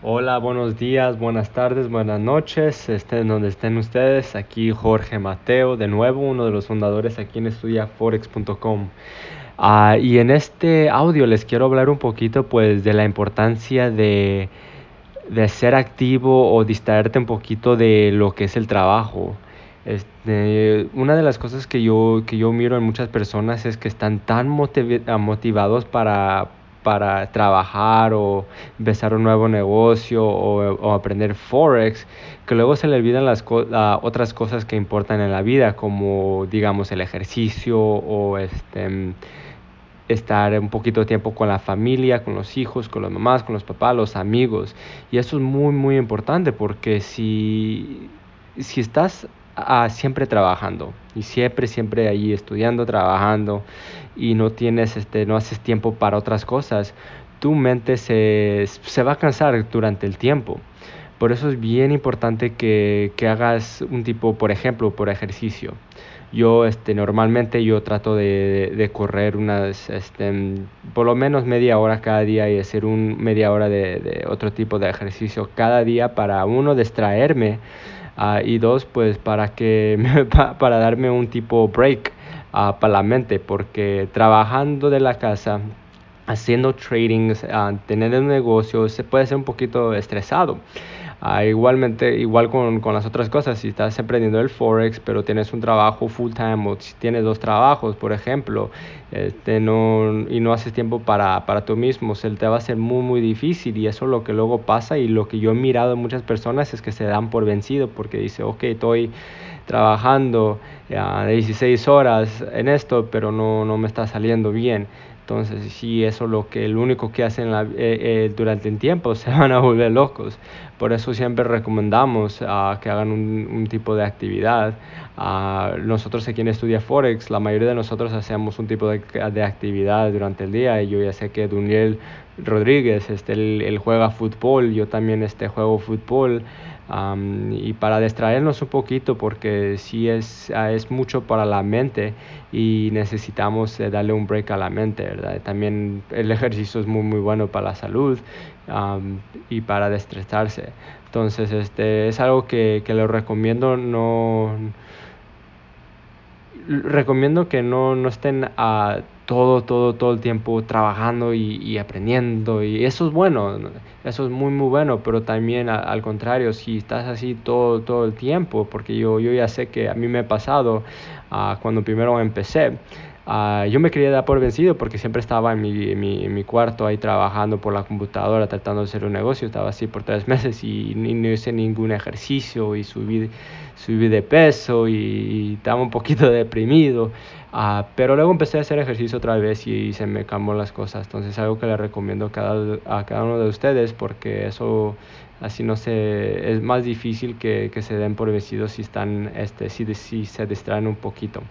Hola, buenos días, buenas tardes, buenas noches, estén donde estén ustedes. Aquí Jorge Mateo, de nuevo, uno de los fundadores aquí en estudiaforex.com. Ah, y en este audio les quiero hablar un poquito pues de la importancia de, de ser activo o distraerte un poquito de lo que es el trabajo. Este, una de las cosas que yo, que yo miro en muchas personas es que están tan motivados para, para trabajar o empezar un nuevo negocio o, aprender Forex, que luego se le olvidan las otras cosas que importan en la vida, como digamos el ejercicio o este, estar un poquito de tiempo con la familia, con los hijos, con las mamás, con los papás, los amigos. Y eso es muy, muy importante porque si, si estás siempre trabajando y siempre, siempre ahí estudiando, trabajando y no tienes, este, no haces tiempo para otras cosas, tu mente se, se va a cansar durante el tiempo. Por eso es bien importante que, que hagas un tipo, por ejemplo, por ejercicio. Yo este, normalmente yo trato de, de, correr unas, este, por lo menos media hora cada día y hacer un media hora de, otro tipo de ejercicio cada día para uno distraerme uh, y dos pues para que para darme un tipo break uh, para la mente porque trabajando de la casa haciendo trading, uh, tener un negocio, se puede ser un poquito estresado. Uh, igualmente, igual con, con, las otras cosas, si estás emprendiendo el Forex, pero tienes un trabajo full time o si tienes dos trabajos, por ejemplo, este, no, y no haces tiempo para, para tú mismo, se te va a ser muy, muy difícil y eso es lo que luego pasa y lo que yo he mirado en muchas personas es que se dan por vencido porque dice, ok, estoy trabajando uh, 16 horas en esto, pero no, no me está saliendo bien. Entonces, si eso es lo que el único que hacen la, eh, eh, durante el tiempo, se van a volver locos. Por eso siempre recomendamos uh, que hagan un, tipo de actividad. Uh, nosotros aquí en Estudia Forex, la mayoría de nosotros hacemos un tipo de, de actividad durante el día. Yo ya sé que Duniel Rodríguez, este, él juega fútbol, yo también este, juego fútbol. Um, y para distraernos un poquito porque sí es, uh, es mucho para la mente y necesitamos eh, darle un break a la mente, ¿verdad? También el ejercicio es muy muy bueno para la salud um, y para destresarse. Entonces, este es algo que, que lo recomiendo no recomiendo que no, no estén a todo, todo, todo el tiempo trabajando y, y, aprendiendo. Y eso es bueno, eso es muy, muy bueno, pero también al contrario, si estás así todo, todo el tiempo, porque yo, yo ya sé que a mí me ha pasado uh, cuando primero empecé, Uh, yo me quería dar por vencido porque siempre estaba en mi, en, mi, en mi, cuarto ahí trabajando por la computadora tratando de hacer un negocio. Estaba así por tres meses y no hice ningún ejercicio y subí, subí de peso y, estaba un poquito deprimido. Uh, pero luego empecé a hacer ejercicio otra vez y, y se me cambió las cosas. Entonces algo que le recomiendo a cada, a cada uno de ustedes porque eso así no se es más difícil que, que se den por vencidos si están este si, si se distraen un poquito.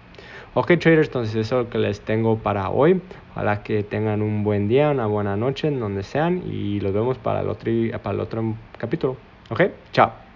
Ok traders, entonces eso es lo que les tengo para hoy. Ojalá que tengan un buen día, una buena noche en donde sean y los vemos para el otro, para el otro capítulo. Ok, chao.